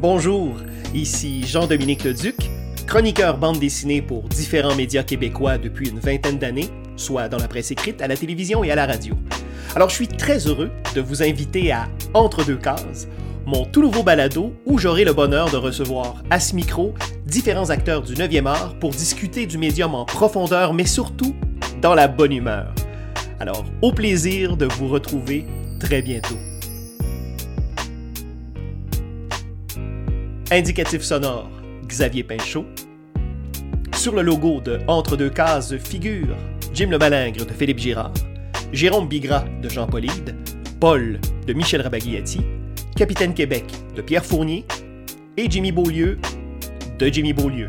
Bonjour, ici Jean-Dominique Leduc, chroniqueur bande dessinée pour différents médias québécois depuis une vingtaine d'années, soit dans la presse écrite, à la télévision et à la radio. Alors je suis très heureux de vous inviter à Entre deux cases, mon tout nouveau balado où j'aurai le bonheur de recevoir à ce micro différents acteurs du 9e art pour discuter du médium en profondeur, mais surtout dans la bonne humeur. Alors, au plaisir de vous retrouver très bientôt. Indicatif sonore, Xavier Pinchot. Sur le logo de Entre deux cases figure Jim le Malingre de Philippe Girard, Jérôme Bigras de Jean Polide, Paul de Michel Rabagliati, Capitaine Québec de Pierre Fournier et Jimmy Beaulieu de Jimmy Beaulieu.